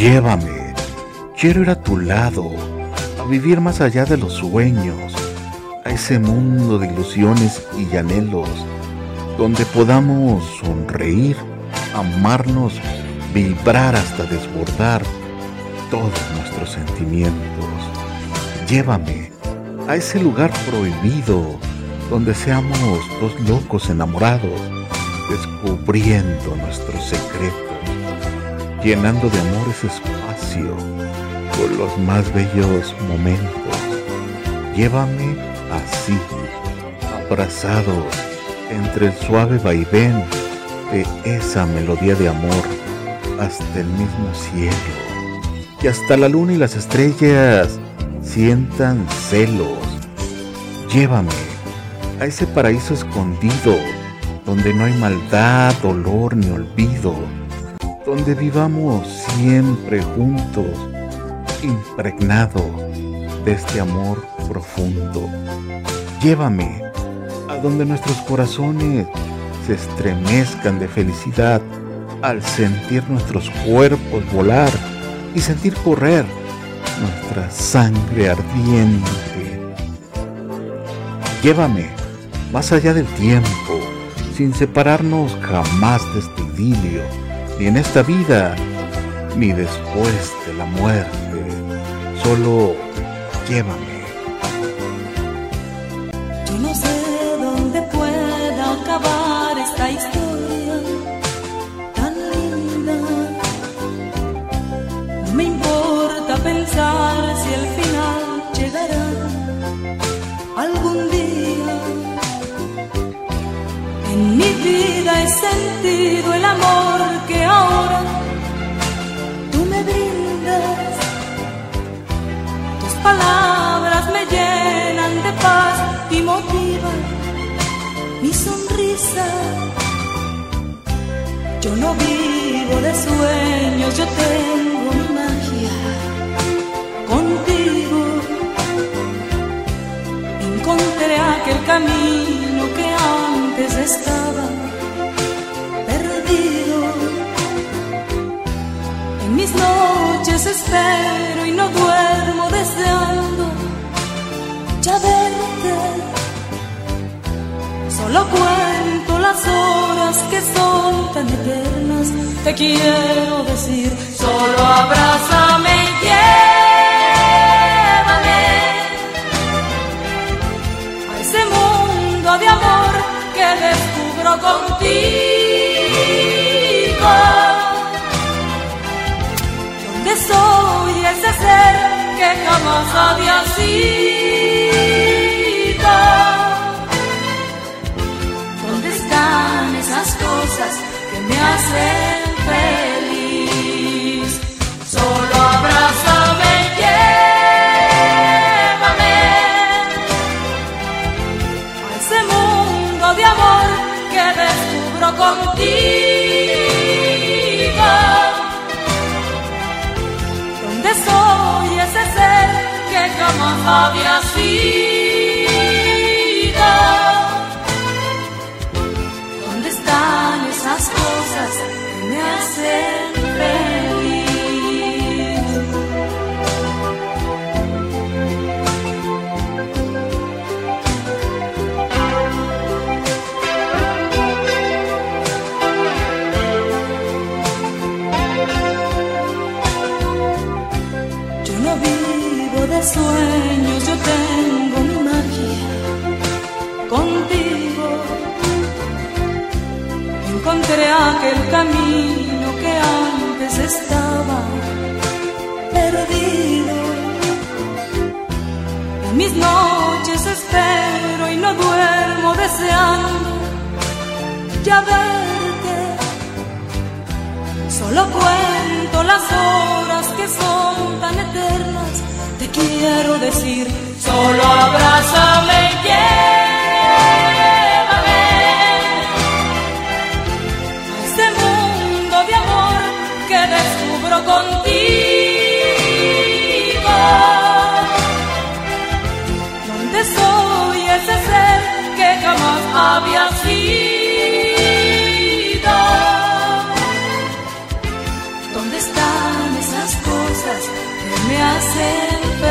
Llévame, quiero ir a tu lado, a vivir más allá de los sueños, a ese mundo de ilusiones y anhelos, donde podamos sonreír, amarnos, vibrar hasta desbordar todos nuestros sentimientos. Llévame a ese lugar prohibido, donde seamos dos locos enamorados, descubriendo nuestros secretos, llenando de amor ese espacio con los más bellos momentos. Llévame así, abrazados entre el suave vaivén de esa melodía de amor hasta el mismo cielo, que hasta la luna y las estrellas sientan celos. Llévame a ese paraíso escondido, donde no hay maldad, dolor ni olvido, donde vivamos siempre juntos, impregnados de este amor profundo. Llévame a donde nuestros corazones se estremezcan de felicidad al sentir nuestros cuerpos volar y sentir correr nuestra sangre ardiente. Llévame más allá del tiempo, sin separarnos jamás de este idilio, ni en esta vida, ni después de la muerte. Solo llévame. Yo no sé dónde pueda acabar esta historia tan linda. No me importa pensar si el final llegará algún día. En mi vida he sentido el amor que ahora tú me brindas. Tus palabras me llenan de paz y motivan mi sonrisa. Yo no vivo de sueños, yo tengo mi magia noches espero y no duermo deseando ya verte. Solo cuento las horas que son tan eternas. Te quiero decir, solo abrázame y llévame a ese mundo de amor que descubro contigo. Donde soy ese ser que jamás había sido. ¿Dónde están esas cosas que me hacen feliz? Solo abrázame, llévame a ese mundo de amor que descubro contigo. Había sido? ¿Dónde están esas cosas que me hacen feliz? Camino que antes estaba perdido. En mis noches espero y no duermo deseando ya verte. Solo cuento las horas que son tan eternas. Te quiero decir, solo abrázame y cosas que me hacen.